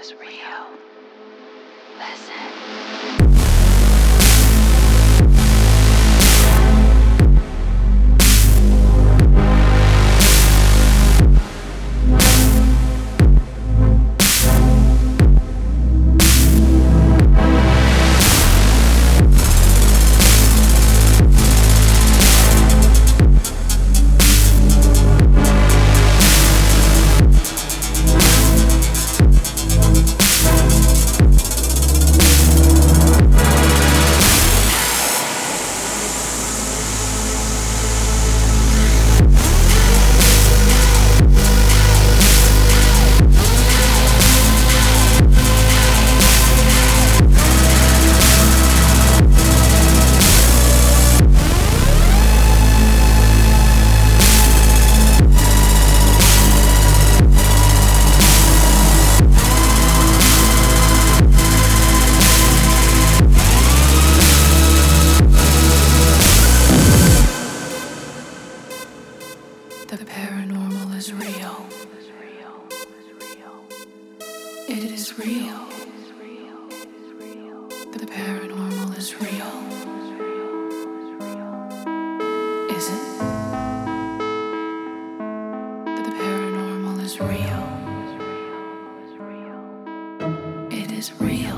is real. Listen. The paranormal is real. It is real. The paranormal is real. Is it? The paranormal is real. It is real.